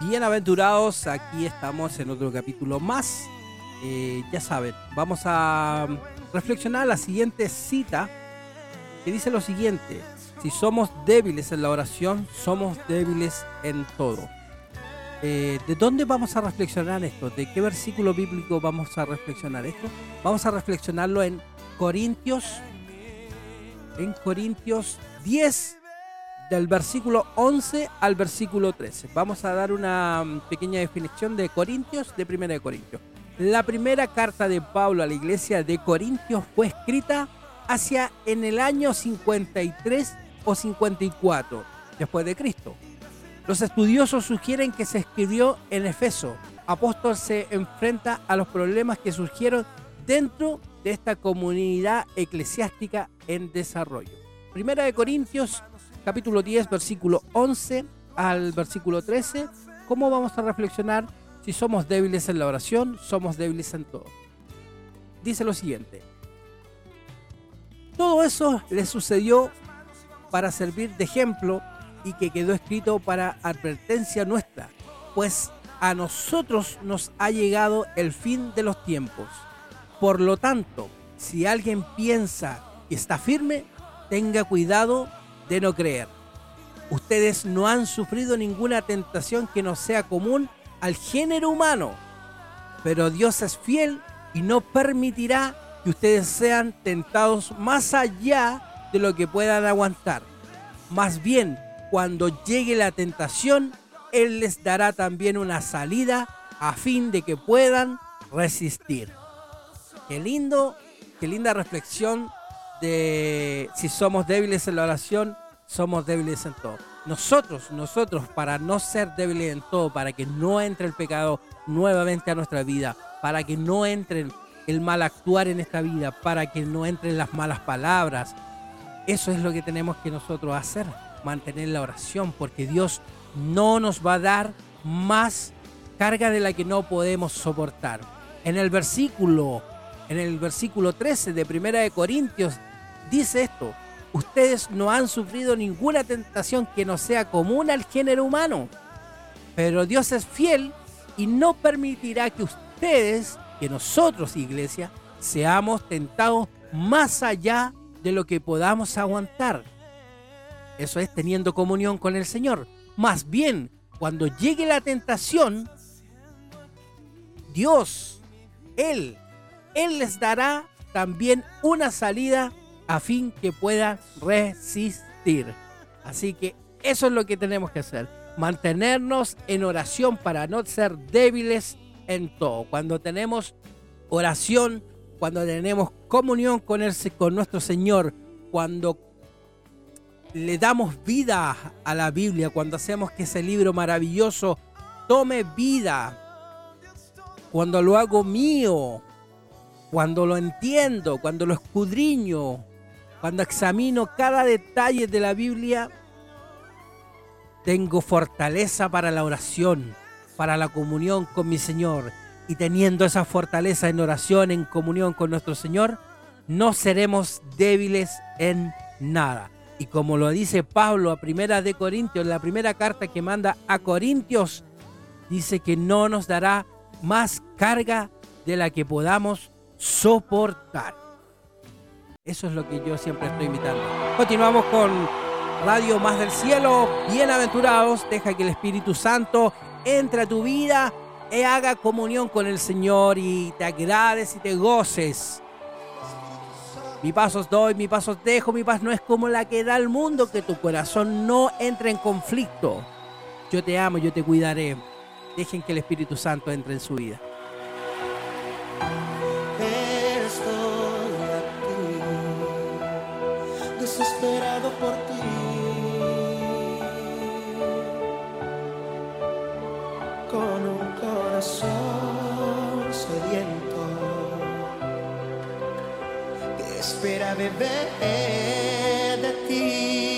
Bienaventurados, aquí estamos en otro capítulo más. Eh, ya saben, vamos a reflexionar la siguiente cita que dice lo siguiente. Si somos débiles en la oración, somos débiles en todo. Eh, ¿De dónde vamos a reflexionar esto? ¿De qué versículo bíblico vamos a reflexionar esto? Vamos a reflexionarlo en Corintios, en Corintios 10, del versículo 11 al versículo 13. Vamos a dar una mm, pequeña definición de Corintios, de Primera de Corintios. La primera carta de Pablo a la iglesia de Corintios fue escrita hacia en el año 53 o 54 después de Cristo. Los estudiosos sugieren que se escribió en Efeso. Apóstol se enfrenta a los problemas que surgieron dentro de esta comunidad eclesiástica en desarrollo. Primera de Corintios, capítulo 10, versículo 11 al versículo 13. ¿Cómo vamos a reflexionar si somos débiles en la oración? Somos débiles en todo. Dice lo siguiente. Todo eso le sucedió para servir de ejemplo y que quedó escrito para advertencia nuestra, pues a nosotros nos ha llegado el fin de los tiempos. Por lo tanto, si alguien piensa que está firme, tenga cuidado de no creer. Ustedes no han sufrido ninguna tentación que no sea común al género humano, pero Dios es fiel y no permitirá que ustedes sean tentados más allá de lo que puedan aguantar. Más bien, cuando llegue la tentación, Él les dará también una salida a fin de que puedan resistir. Qué lindo, qué linda reflexión de si somos débiles en la oración, somos débiles en todo. Nosotros, nosotros, para no ser débiles en todo, para que no entre el pecado nuevamente a nuestra vida, para que no entre el mal actuar en esta vida, para que no entren las malas palabras, eso es lo que tenemos que nosotros hacer mantener la oración, porque Dios no nos va a dar más carga de la que no podemos soportar. En el versículo, en el versículo 13 de Primera de Corintios dice esto: Ustedes no han sufrido ninguna tentación que no sea común al género humano, pero Dios es fiel y no permitirá que ustedes, que nosotros, iglesia, seamos tentados más allá de lo que podamos aguantar. Eso es teniendo comunión con el Señor. Más bien, cuando llegue la tentación, Dios, Él, Él les dará también una salida a fin que puedan resistir. Así que eso es lo que tenemos que hacer. Mantenernos en oración para no ser débiles en todo. Cuando tenemos oración, cuando tenemos comunión con, el, con nuestro Señor, cuando le damos vida a la Biblia, cuando hacemos que ese libro maravilloso tome vida, cuando lo hago mío, cuando lo entiendo, cuando lo escudriño, cuando examino cada detalle de la Biblia, tengo fortaleza para la oración, para la comunión con mi Señor. Y teniendo esa fortaleza en oración, en comunión con nuestro Señor, no seremos débiles en nada. Y como lo dice Pablo a primera de Corintios, la primera carta que manda a Corintios, dice que no nos dará más carga de la que podamos soportar. Eso es lo que yo siempre estoy invitando. Continuamos con Radio Más del Cielo. Bienaventurados, deja que el Espíritu Santo entre a tu vida y haga comunión con el Señor y te agrades y te goces mi pasos doy, mi pasos dejo, mi paz no es como la que da el mundo, que tu corazón no entre en conflicto. Yo te amo, yo te cuidaré. Dejen que el Espíritu Santo entre en su vida. Por ti. Con un corazón sediento espera beber de ti.